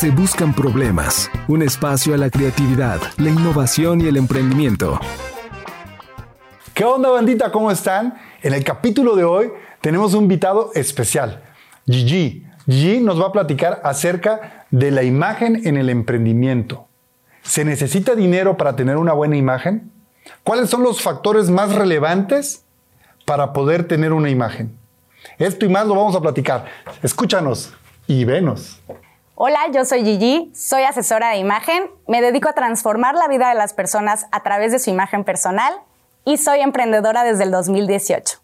se buscan problemas. Un espacio a la creatividad, la innovación y el emprendimiento. ¿Qué onda bandita? ¿Cómo están? En el capítulo de hoy tenemos un invitado especial, Gigi. Gigi nos va a platicar acerca de la imagen en el emprendimiento. ¿Se necesita dinero para tener una buena imagen? ¿Cuáles son los factores más relevantes para poder tener una imagen? Esto y más lo vamos a platicar. Escúchanos y venos. Hola, yo soy Gigi, soy asesora de imagen, me dedico a transformar la vida de las personas a través de su imagen personal y soy emprendedora desde el 2018.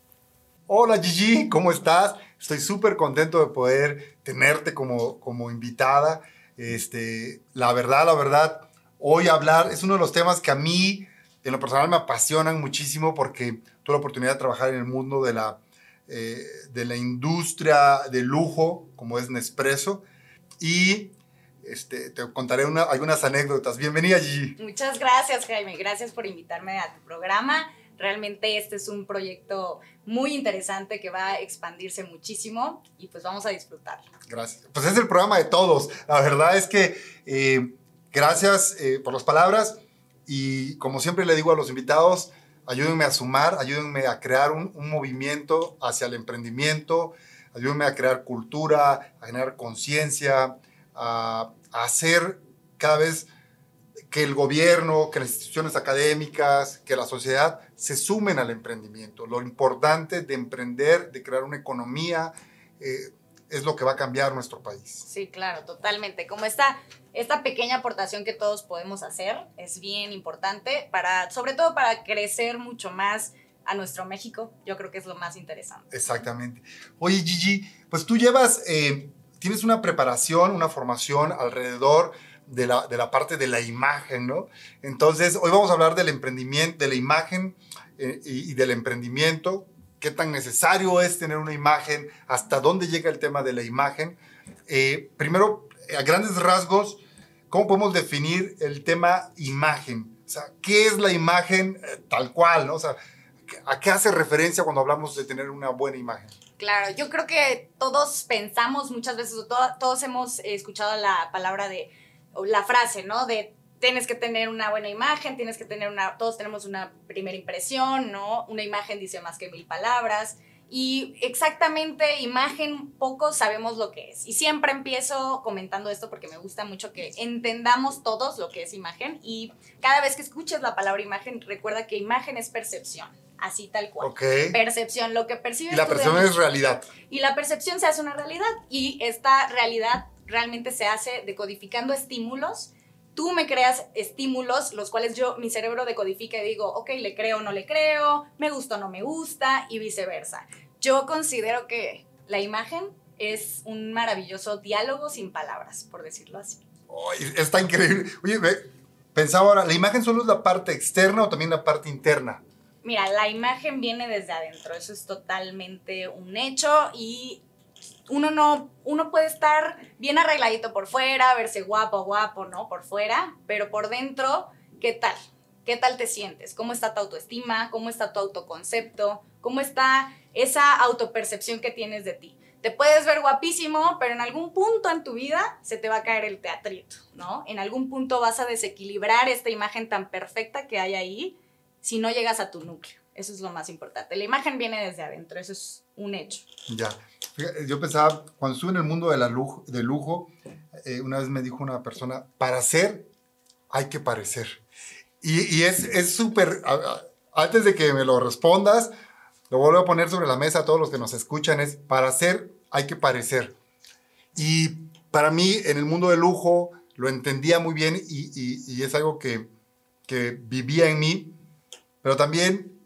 Hola Gigi, ¿cómo estás? Estoy súper contento de poder tenerte como, como invitada. Este, la verdad, la verdad, hoy hablar es uno de los temas que a mí en lo personal me apasionan muchísimo porque tuve la oportunidad de trabajar en el mundo de la, eh, de la industria de lujo, como es Nespresso, y este, te contaré algunas anécdotas. Bienvenida, Gigi. Muchas gracias, Jaime. Gracias por invitarme a tu programa. Realmente este es un proyecto muy interesante que va a expandirse muchísimo y pues vamos a disfrutarlo. Gracias. Pues es el programa de todos. La verdad es que eh, gracias eh, por las palabras y como siempre le digo a los invitados, ayúdenme a sumar, ayúdenme a crear un, movimiento hacia el emprendimiento, ayúdenme a crear cultura, a generar conciencia, a, a, hacer cada vez que el gobierno, que las instituciones académicas, que la sociedad se sumen al emprendimiento. Lo importante de emprender, de crear una economía, eh, es lo que va a cambiar nuestro país. Sí, claro, totalmente. Como esta, esta pequeña aportación que todos podemos hacer es bien importante para, sobre todo para crecer mucho más a nuestro México. Yo creo que es lo más interesante. Exactamente. Oye, Gigi, pues tú llevas, eh, tienes una preparación, una formación alrededor de la, de la, parte de la imagen, ¿no? Entonces, hoy vamos a hablar del emprendimiento, de la imagen eh, y, del emprendimiento qué tan necesario es tener una imagen, hasta dónde llega el tema de la imagen. Eh, primero, a grandes rasgos, ¿cómo podemos definir el tema imagen? O sea, ¿qué es la imagen tal cual? ¿no? O sea, ¿a qué hace referencia cuando hablamos de tener una buena imagen? Claro, yo creo que todos pensamos muchas veces, o todos hemos escuchado la palabra de, la frase, ¿no? De tienes que tener una buena imagen, tienes que tener una, todos tenemos una primera impresión, ¿no? Una imagen dice más que mil palabras. Y exactamente, imagen, pocos sabemos lo que es. Y siempre empiezo comentando esto porque me gusta mucho que entendamos todos lo que es imagen. Y cada vez que escuches la palabra imagen, recuerda que imagen es percepción. Así tal cual. Percepción, lo que percibes. Y la percepción es realidad. Y la percepción se hace una realidad. Y esta realidad realmente se hace decodificando estímulos tú me creas estímulos, los cuales yo, mi cerebro decodifica y digo, ok, le creo o no le creo, me gusta o no me gusta, y viceversa. Yo considero que la imagen es un maravilloso diálogo sin palabras, por decirlo así. está increíble. Oye, pensaba ahora, ¿la imagen solo es la parte externa o también la parte interna? Mira, la imagen viene desde adentro, eso es totalmente un hecho y uno no, uno puede estar bien arregladito por fuera, verse guapo, guapo, ¿no? Por fuera, pero por dentro, ¿qué tal? ¿Qué tal te sientes? ¿Cómo está tu autoestima? ¿Cómo está tu autoconcepto? ¿Cómo está esa autopercepción que tienes de ti? Te puedes ver guapísimo, pero en algún punto en tu vida se te va a caer el teatrito, ¿no? En algún punto vas a desequilibrar esta imagen tan perfecta que hay ahí si no llegas a tu núcleo. Eso es lo más importante. La imagen viene desde adentro, eso es un hecho. Ya. Yo pensaba, cuando estuve en el mundo de, la lujo, de lujo, eh, una vez me dijo una persona, para ser hay que parecer. Y, y es súper, antes de que me lo respondas, lo vuelvo a poner sobre la mesa a todos los que nos escuchan, es para ser hay que parecer. Y para mí, en el mundo de lujo, lo entendía muy bien y, y, y es algo que, que vivía en mí, pero también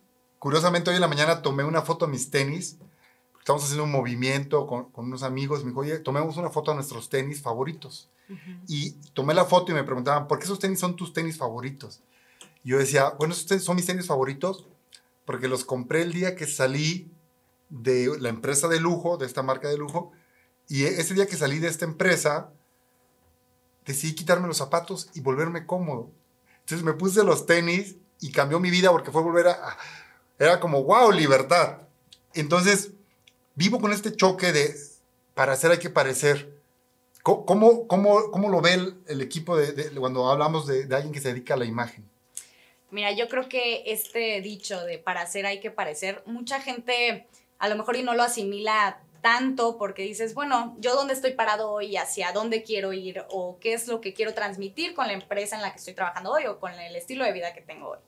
Curiosamente, hoy en la mañana tomé una foto de mis tenis. Estamos haciendo un movimiento con, unos amigos. Me dijo, oye, tomemos una foto de nuestros tenis favoritos. Y tomé la foto y me preguntaban, ¿por qué esos tenis son tus tenis favoritos? Y yo decía, bueno, esos son mis tenis favoritos porque los compré el día que salí de la empresa de lujo, de esta marca de lujo. Y ese día que salí de esta empresa, decidí quitarme los zapatos y volverme cómodo. Entonces me puse los tenis y cambió mi vida porque fue volver a, era como, wow, libertad. Entonces, vivo con este choque de, para hacer hay que parecer. ¿Cómo, cómo, cómo lo ve el, equipo de, cuando hablamos de, de, alguien que se dedica a la imagen? Mira, yo creo que este dicho de para hacer hay que parecer, mucha gente a lo mejor y no lo asimila tanto porque dices, bueno, yo dónde estoy parado hoy, hacia dónde quiero ir o qué es lo que quiero transmitir con la empresa en la que estoy trabajando hoy o con el estilo de vida que tengo hoy.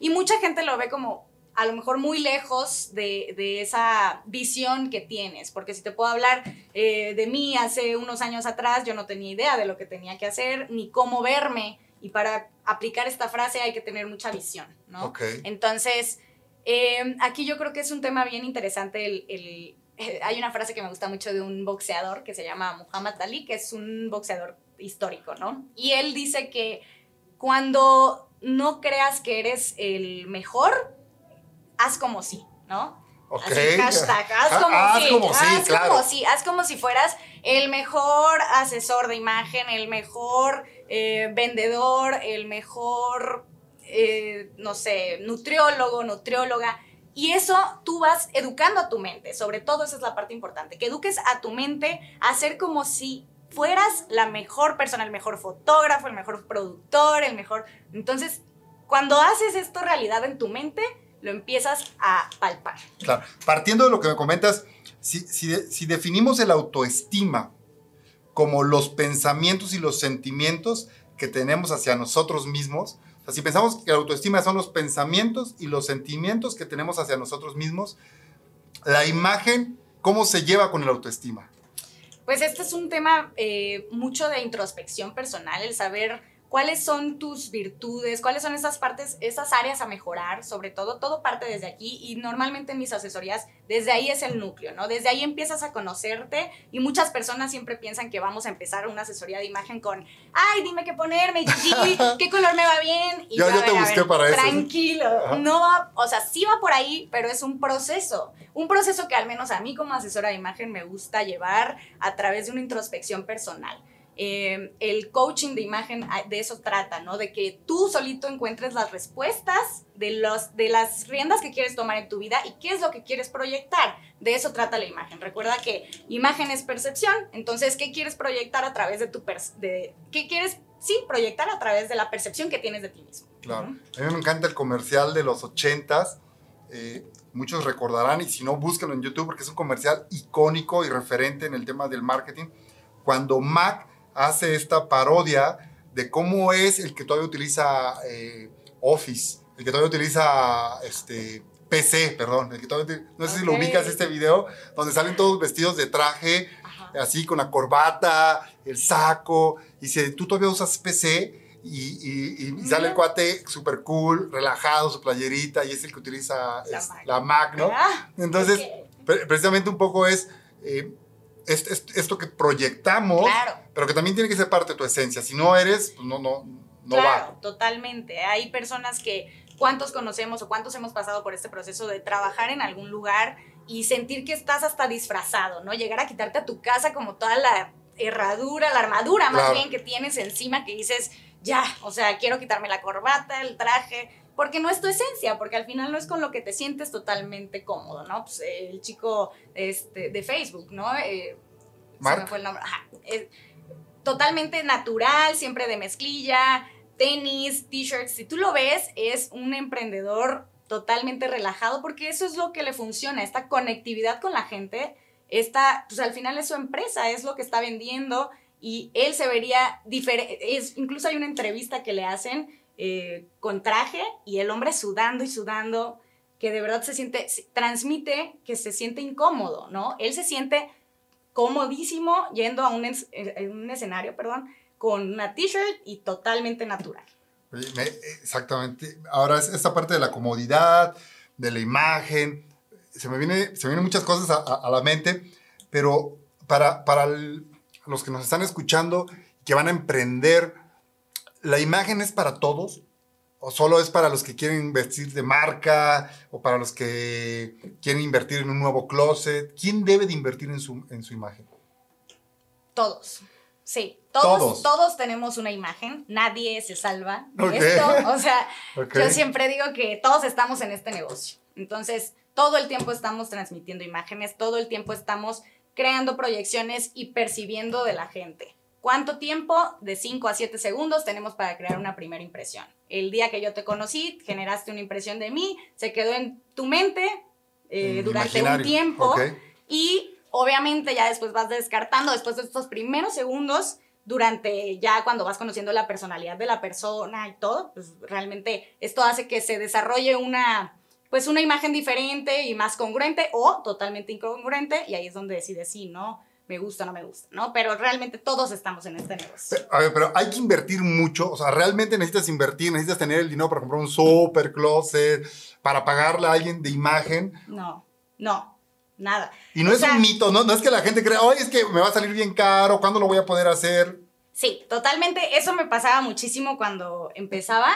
Y mucha gente lo ve como a lo mejor muy lejos de, de esa visión que tienes, porque si te puedo hablar eh, de mí hace unos años atrás, yo no tenía idea de lo que tenía que hacer ni cómo verme. Y para aplicar esta frase hay que tener mucha visión, ¿no? Entonces, eh, aquí yo creo que es un tema bien interesante el, hay una frase que me gusta mucho de un boxeador que se llama Muhammad Ali, que es un boxeador histórico, ¿no? Y él dice que cuando no creas que eres el mejor, haz como si, ¿no? Okay. hashtag, haz como si, haz como si, haz como si fueras el mejor asesor de imagen, el mejor eh, vendedor, el mejor, eh, no sé, nutriólogo, nutrióloga. Y eso tú vas educando a tu mente, sobre todo esa es la parte importante, que eduques a tu mente a ser como si fueras la mejor persona, el mejor fotógrafo, el mejor productor, el mejor... Entonces, cuando haces esto realidad en tu mente, lo empiezas a palpar. Claro, partiendo de lo que me comentas, si, definimos el autoestima como los pensamientos y los sentimientos que tenemos hacia nosotros mismos, o sea, si pensamos que la autoestima son los pensamientos y los sentimientos que tenemos hacia nosotros mismos, la imagen, ¿cómo se lleva con el autoestima? Pues este es un tema eh, mucho de introspección personal, el saber cuáles son tus virtudes, cuáles son esas partes, esas áreas a mejorar, sobre todo, todo parte desde aquí y normalmente en mis asesorías, desde ahí es el núcleo, ¿no? Desde ahí empiezas a conocerte y muchas personas siempre piensan que vamos a empezar una asesoría de imagen con, ay, dime qué ponerme, Gigi, qué color me va bien. Y yo, te busqué para eso. Tranquilo, no va, o sea, sí va por ahí, pero es un proceso, un proceso que al menos a mí como asesora de imagen me gusta llevar a través de una introspección personal. Eh, el coaching de imagen ah, de eso trata, ¿no? De que tú solito encuentres las respuestas de, los, de las riendas que quieres tomar en tu vida y qué es lo que quieres proyectar. De eso trata la imagen. Recuerda que imagen es percepción, entonces, ¿qué quieres proyectar a través de tu... de, ¿Qué quieres, sí, proyectar a través de la percepción que tienes de ti mismo? Claro. A mí me encanta el comercial de los ochentas. Eh, muchos recordarán, y si no, búsquenlo en YouTube porque es un comercial icónico y referente en el tema del marketing. Cuando Mac hace esta parodia de cómo es el que todavía utiliza eh, Office, el que todavía utiliza este, PC, perdón, el que todavía, no sé si lo ubicas este video, donde salen todos vestidos de traje, así con la corbata, el saco, y si tú todavía usas PC, y, sale el cuate súper cool, relajado, su playerita, y es el que utiliza la, Mac. ¿no? Ah, Entonces, precisamente un poco es... Eh, esto que proyectamos, pero que también tiene que ser parte de tu esencia. Si no eres, pues no, no, no claro, totalmente. Hay personas que, ¿cuántos conocemos o cuántos hemos pasado por este proceso de trabajar en algún lugar y sentir que estás hasta disfrazado, ¿no? Llegar a quitarte a tu casa como toda la herradura, la armadura más bien que tienes encima que dices, ya, o sea, quiero quitarme la corbata, el traje, porque no es tu esencia, porque al final no es con lo que te sientes totalmente cómodo, ¿no? Pues el chico este, de Facebook, ¿no? Eh, me fue el nombre. totalmente natural, siempre de mezclilla, tenis, t-shirts. Si tú lo ves, es un emprendedor totalmente relajado porque eso es lo que le funciona, esta conectividad con la gente. Esta, pues al final es su empresa, es lo que está vendiendo y él se vería diferente. Incluso hay una entrevista que le hacen eh, con traje y el hombre sudando y sudando, que de verdad se siente, transmite que se siente incómodo, ¿no? Él se siente comodísimo yendo a un, un escenario, perdón, con una t-shirt y totalmente natural. Exactamente. Ahora, esta parte de la comodidad, de la imagen, se me, viene, se vienen muchas cosas a, la mente, pero para, para los que nos están escuchando que van a emprender, ¿La imagen es para todos? ¿O solo es para los que quieren vestir de marca? ¿O para los que quieren invertir en un nuevo closet? ¿Quién debe de invertir en su, en su imagen? Todos. Sí, todos, todos, tenemos una imagen, nadie se salva de esto. O sea, yo siempre digo que todos estamos en este negocio. Entonces, todo el tiempo estamos transmitiendo imágenes, todo el tiempo estamos creando proyecciones y percibiendo de la gente. ¿Cuánto tiempo? De 5 a 7 segundos tenemos para crear una primera impresión. El día que yo te conocí, generaste una impresión de mí, se quedó en tu mente eh, durante un tiempo ok. y obviamente ya después vas descartando, después de estos primeros segundos, durante ya cuando vas conociendo la personalidad de la persona y todo, pues realmente esto hace que se desarrolle una pues una imagen diferente y más congruente o totalmente incongruente y ahí es donde decides si no me gusta o no me gusta, ¿no? Pero realmente todos estamos en este negocio. A ver, pero hay que invertir mucho, o sea, realmente necesitas invertir, necesitas tener el dinero para comprar un super closet, para pagarle a alguien de imagen. No, no, nada. Y no O es sea, un mito, ¿no? No es que la gente crea, oye, es que me va a salir bien caro, ¿cuándo lo voy a poder hacer? Sí, totalmente. Eso me pasaba muchísimo cuando empezaba.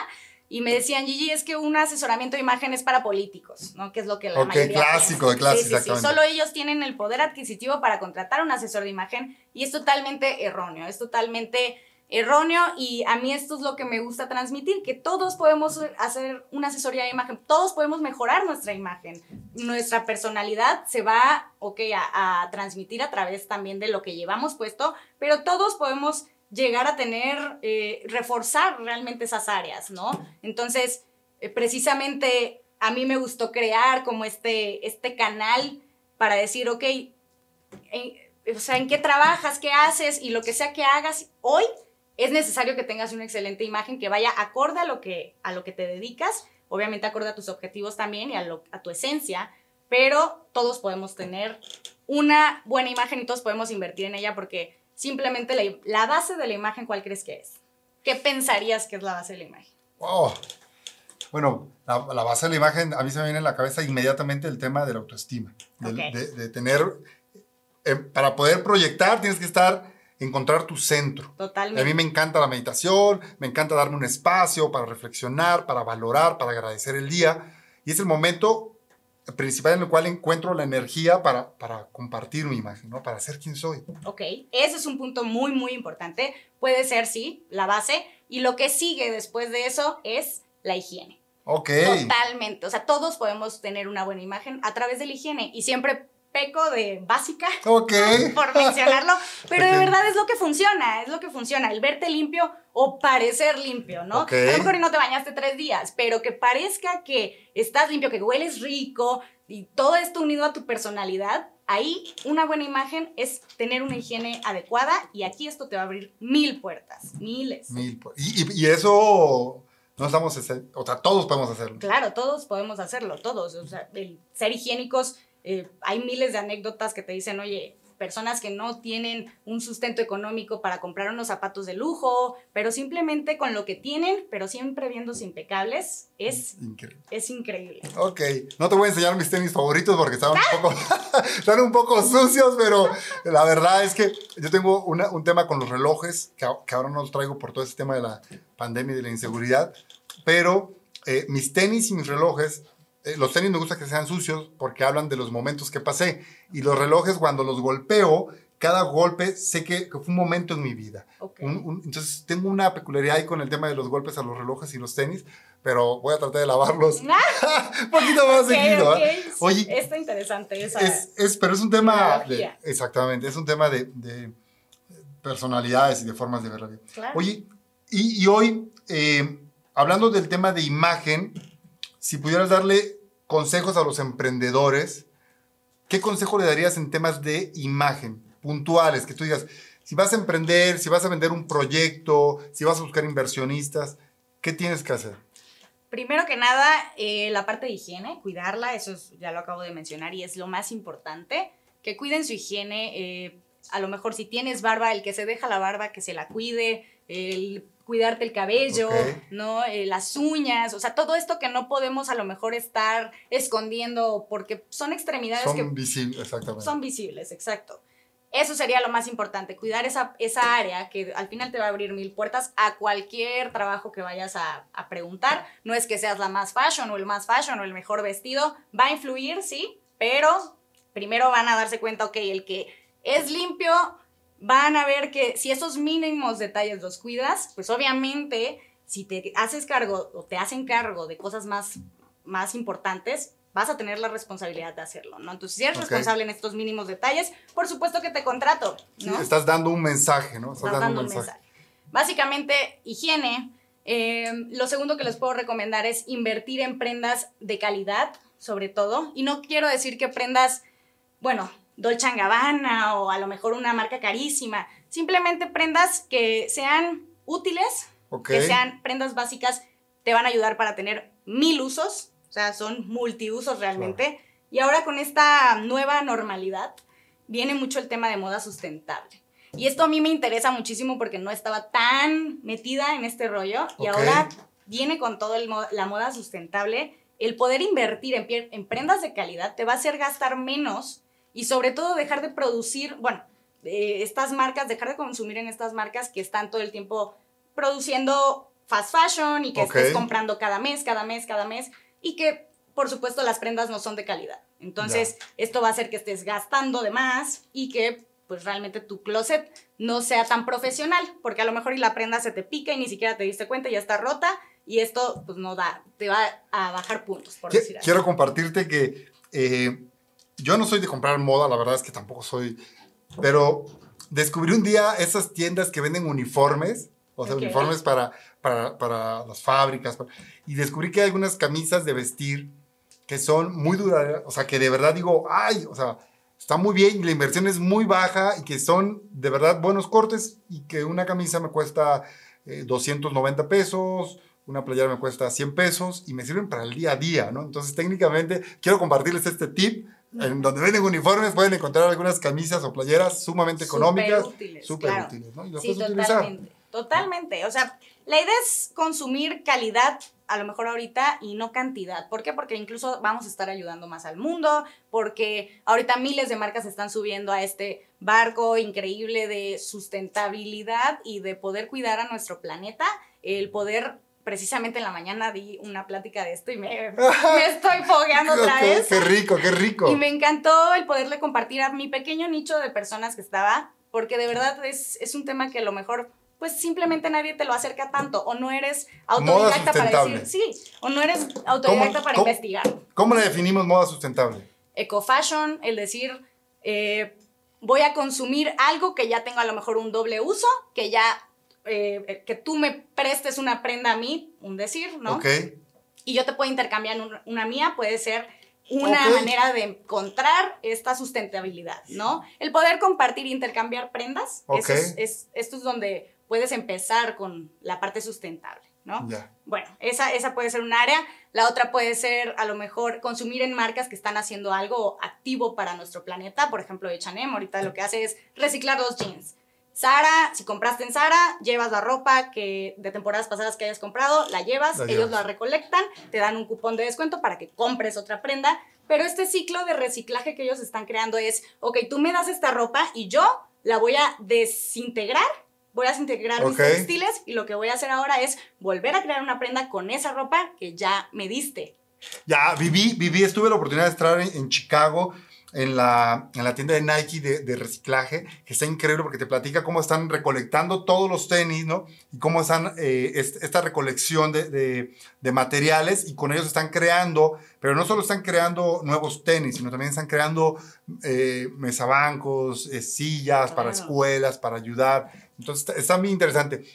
Y me decían, Gigi, es que un asesoramiento de imagen es para políticos, ¿no? Que es lo que la Ok, mayoría clásico, de clase, Sí, sí, sí. Solo ellos tienen el poder adquisitivo para contratar a un asesor de imagen y es totalmente erróneo, es totalmente erróneo y a mí esto es lo que me gusta transmitir, que todos podemos hacer una asesoría de imagen, todos podemos mejorar nuestra imagen, nuestra personalidad se va, ok, a, a transmitir a través también de lo que llevamos puesto, pero todos podemos llegar a tener, eh, reforzar realmente esas áreas, ¿no? Entonces, eh, precisamente a mí me gustó crear como este, este canal para decir, ok, en- o sea, ¿en qué trabajas? ¿Qué haces? Y lo que sea que hagas hoy, es necesario que tengas una excelente imagen que vaya acorde a lo que, a lo que te dedicas, obviamente acorde a tus objetivos también y a, lo- a tu esencia, pero todos podemos tener una buena imagen y todos podemos invertir en ella porque simplemente la, la base de la imagen, ¿cuál crees que es? ¿Qué pensarías que es la base de la imagen? Oh. Bueno, la, la base de la imagen, a mí se me viene en la cabeza inmediatamente el tema de la autoestima. de, de tener, eh, para poder proyectar tienes que estar, encontrar tu centro. Totalmente. A mí me encanta la meditación, me encanta darme un espacio para reflexionar, para valorar, para agradecer el día. Y es el momento principal en el cual encuentro la energía para, para compartir mi imagen, ¿no? Para ser quien soy. Ok, ese es un punto muy, muy importante. Puede ser, sí, la base. Y lo que sigue después de eso es la higiene. Ok. Totalmente. O sea, todos podemos tener una buena imagen a través de la higiene. Y siempre peco de básica, Ok. por mencionarlo, pero de verdad es lo que funciona, es lo que funciona, el verte limpio o parecer limpio, ¿no? Ok. A lo mejor y no te bañaste tres días, pero que parezca que estás limpio, que hueles rico y todo esto unido a tu personalidad, ahí una buena imagen es tener una higiene adecuada y aquí esto te va a abrir mil puertas, miles. Mil por- y, y- eso no estamos, o sea, todos podemos hacerlo. Claro, todos podemos hacerlo, todos. O sea, el ser higiénicos, eh, hay miles de anécdotas que te dicen, oye, personas que no tienen un sustento económico para comprar unos zapatos de lujo, pero simplemente con lo que tienen, pero siempre viéndose impecables, es, Increíble. es increíble. Ok, no te voy a enseñar mis tenis favoritos porque están un poco, están un poco sucios, pero la verdad es que yo tengo una- un tema con los relojes, que, que ahora no los traigo por todo ese tema de la pandemia y de la inseguridad, pero eh, mis tenis y mis relojes, eh, los tenis me gusta que sean sucios porque hablan de los momentos que pasé, y los relojes cuando los golpeo, cada golpe sé que, que fue un momento en mi vida. Ok. Un- un- entonces tengo una peculiaridad ahí con el tema de los golpes a los relojes y los tenis, pero voy a tratar de lavarlos un poquito más Ok, seguido. ¿eh? sí, Oye, Está interesante esa. es, es- pero es un tema de, exactamente, es un tema de, de personalidades y de formas de ver la vida. Claro. Oye, y, y hoy, eh, hablando del tema de imagen, si pudieras darle consejos a los emprendedores, ¿qué consejo le darías en temas de imagen puntuales? Que tú digas, si vas a emprender, si vas a vender un proyecto, si vas a buscar inversionistas, ¿qué tienes que hacer? Primero que nada, eh, la parte de higiene, cuidarla, eso es- ya lo acabo de mencionar y es lo más importante, que cuiden su higiene. eh, a lo mejor si tienes barba, el que se deja la barba, que se la cuide, el cuidarte el cabello. ¿no? Eh, las uñas, o sea, todo esto que no podemos a lo mejor estar escondiendo porque son extremidades que Son visibles, exactamente. son visibles, exacto. Eso sería lo más importante, cuidar esa, esa área que al final te va a abrir mil puertas a cualquier trabajo que vayas a, a preguntar. No es que seas la más fashion o el más fashion o el mejor vestido, va a influir, sí, pero primero van a darse cuenta, ok, el que es limpio, van a ver que si esos mínimos detalles los cuidas, pues obviamente si te haces cargo o te hacen cargo de cosas más, más importantes, vas a tener la responsabilidad de hacerlo, ¿no? Entonces, si eres responsable en estos mínimos detalles, por supuesto que te contrato, ¿no? estás dando un mensaje, ¿no? Estás, dando, un mensaje. Básicamente, higiene. Eh, lo segundo que les puedo recomendar es invertir en prendas de calidad, sobre todo. Y no quiero decir que prendas, bueno, Dolce Gabbana o a lo mejor una marca carísima. Simplemente prendas que sean útiles, que sean prendas básicas, te van a ayudar para tener mil usos, o sea, son multiusos realmente. Y ahora con esta nueva normalidad viene mucho el tema de moda sustentable. Y esto a mí me interesa muchísimo porque no estaba tan metida en este rollo y ahora viene con todo la moda sustentable. El poder invertir en, en prendas de calidad te va a hacer gastar menos y sobre todo dejar de producir, bueno, eh, estas marcas, dejar de consumir en estas marcas que están todo el tiempo produciendo fast fashion y que estés comprando cada mes, cada mes, cada mes y que por supuesto las prendas no son de calidad. Entonces, esto va a hacer que estés gastando de más y que pues realmente tu closet no sea tan profesional, porque a lo mejor y la prenda se te pica y ni siquiera te diste cuenta y ya está rota y esto pues no da, te va a bajar puntos, por decir así. Quiero compartirte que eh, yo no soy de comprar moda, la verdad es que tampoco soy, pero descubrí un día esas tiendas que venden uniformes, o sea, uniformes para, para, para, las fábricas, y descubrí que hay algunas camisas de vestir que son muy duras, o sea, que de verdad digo, ay, o sea, está muy bien y la inversión es muy baja y que son de verdad buenos cortes y que una camisa me cuesta 290 eh, pesos, una playera me cuesta 100 pesos y me sirven para el día a día, ¿no? Entonces técnicamente quiero compartirles este tip. En donde venden uniformes pueden encontrar algunas camisas o playeras sumamente económicas, súper útiles, ¿no? Y las sí, totalmente, totalmente. O sea, la idea es consumir calidad a lo mejor ahorita y no cantidad. ¿Por qué? Porque incluso vamos a estar ayudando más al mundo, porque ahorita miles de marcas están subiendo a este barco increíble de sustentabilidad y de poder cuidar a nuestro planeta, el poder precisamente en la mañana di una plática de esto y me, me estoy fogueando otra vez. Qué rico, qué rico. Y me encantó el poderle compartir a mi pequeño nicho de personas que estaba, porque de verdad es, es un tema que a lo mejor pues simplemente nadie te lo acerca tanto o no eres autodidacta para decir, sí, o no eres autodidacta para investigar. ¿Cómo le definimos moda sustentable? Eco-fashion, el decir, eh, voy a consumir algo que ya tengo a lo mejor un doble uso, que ya, eh, que tú me prestes una prenda a mí, un decir, ¿no? Ok. Y yo te puedo intercambiar una, mía, puede ser una manera de encontrar esta sustentabilidad, ¿no? El poder compartir e intercambiar prendas, eso es, esto es donde puedes empezar con la parte sustentable, ¿no? Bueno, esa, esa puede ser un área. La otra puede ser, a lo mejor, consumir en marcas que están haciendo algo activo para nuestro planeta. Por ejemplo, H&M ahorita lo que hace es reciclar los jeans. Sara, si compraste en Sara, llevas la ropa que de temporadas pasadas que hayas comprado, la llevas, ellos la recolectan, te dan un cupón de descuento para que compres otra prenda, pero este ciclo de reciclaje que ellos están creando es, ok, tú me das esta ropa y yo la voy a desintegrar voy a integrar mis textiles y lo que voy a hacer ahora es volver a crear una prenda con esa ropa que ya me diste. Ya, viví, viví, estuve la oportunidad de estar en Chicago en la, en la tienda de Nike de, de, reciclaje, que está increíble porque te platica cómo están recolectando todos los tenis, ¿no? Y cómo están eh, esta recolección de, de, de, materiales y con ellos están creando, pero no solo están creando nuevos tenis, sino también están creando eh, mesabancos, eh, sillas para escuelas, para ayudar. Entonces está, muy interesante.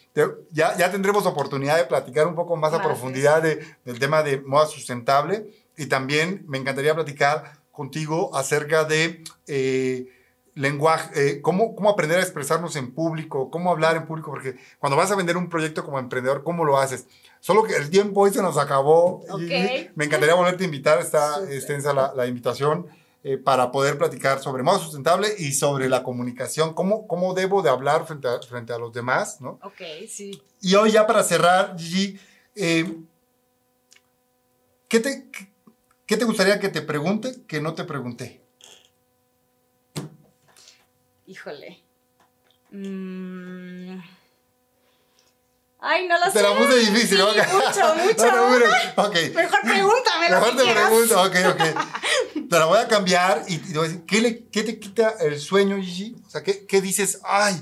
Ya, ya tendremos oportunidad de platicar un poco más a profundidad de, del tema de moda sustentable y también me encantaría platicar contigo acerca de eh, lenguaje, eh, cómo, cómo aprender a expresarnos en público, cómo hablar en público, porque cuando vas a vender un proyecto como emprendedor, ¿cómo lo haces? Solo que el tiempo hoy se nos acabó y me encantaría volverte a invitar, está extensa la, la invitación. Eh, para poder platicar sobre modo sustentable y sobre la comunicación, cómo, cómo debo de hablar frente a, frente a los demás, ¿no? Ok, sí. Y hoy ya para cerrar, Gigi, ¿qué, te, ¿Qué te gustaría que te pregunte que no te pregunté? Híjole. Mm. Ay, no lo sé. Te la puse difícil, sí, Mucho, mucho. Mejor pregúntame. Mejor te pregunto, ok, ok. Te la voy a cambiar y te voy a decir, ¿qué, le, qué te quita el sueño, Gigi? O sea, ¿qué, ¿qué, dices? Ay,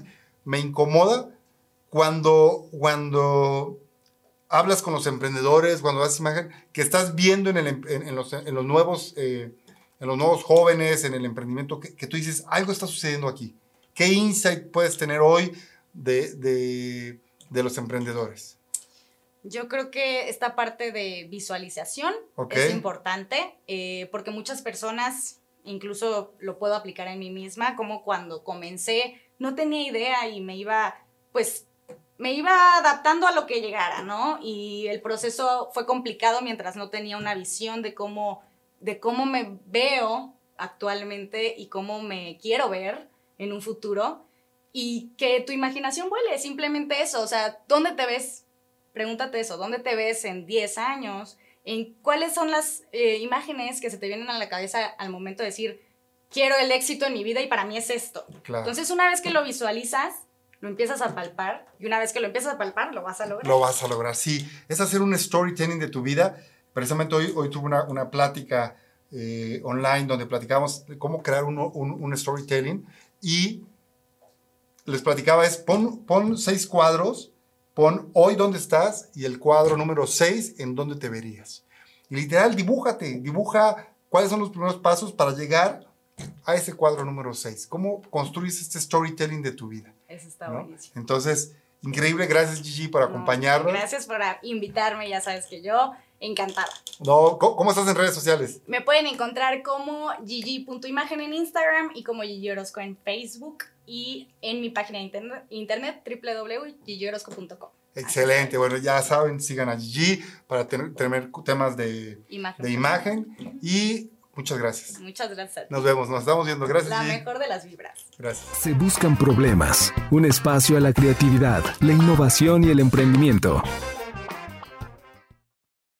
me incomoda cuando, cuando hablas con los emprendedores, cuando haces imagen, que estás viendo en, el, em, en, en los, en los nuevos, eh, en los nuevos jóvenes, en el emprendimiento, que, que, tú dices, algo está sucediendo aquí. ¿Qué insight puedes tener hoy de, de, de los emprendedores? Yo creo que esta parte de visualización okay. es importante eh, porque muchas personas, incluso lo puedo aplicar en mí misma, como cuando comencé no tenía idea y me iba, pues, me iba adaptando a lo que llegara, ¿no? Y el proceso fue complicado mientras no tenía una visión de cómo, de cómo me veo actualmente y cómo me quiero ver en un futuro y que tu imaginación vuele, simplemente eso, o sea, ¿dónde te ves pregúntate eso, ¿dónde te ves en 10 años? ¿En cuáles son las eh, imágenes que se te vienen a la cabeza al momento de decir, quiero el éxito en mi vida y para mí es esto? Claro. Entonces, una vez que lo visualizas, lo empiezas a palpar y una vez que lo empiezas a palpar, lo vas a lograr. Lo vas a lograr, sí. Es hacer un storytelling de tu vida. Precisamente hoy, hoy tuve una, una plática eh, online donde platicamos cómo crear un, un, storytelling y les platicaba es, pon, pon seis cuadros Pon hoy dónde estás y el cuadro número 6 en dónde te verías. Literal, dibújate, dibuja cuáles son los primeros pasos para llegar a ese cuadro número 6. ¿Cómo construyes este storytelling de tu vida? Eso está ¿no? buenísimo. Entonces, increíble. Gracias, Gigi, por acompañarnos. Gracias por invitarme. Ya sabes que yo encantada. No, ¿cómo estás en redes sociales? Me pueden encontrar como gigi.imagen en Instagram y como Gigi Orozco en Facebook y en mi página de internet, internet www.gigiorozco.com. Excelente, bueno, ya saben, sigan a Gigi para tener, tener temas de imagen. de imagen y muchas gracias. Muchas gracias. Nos vemos, nos estamos viendo. Gracias. La mejor de las vibras. Gracias. Se buscan problemas, un espacio a la creatividad, la innovación y el emprendimiento.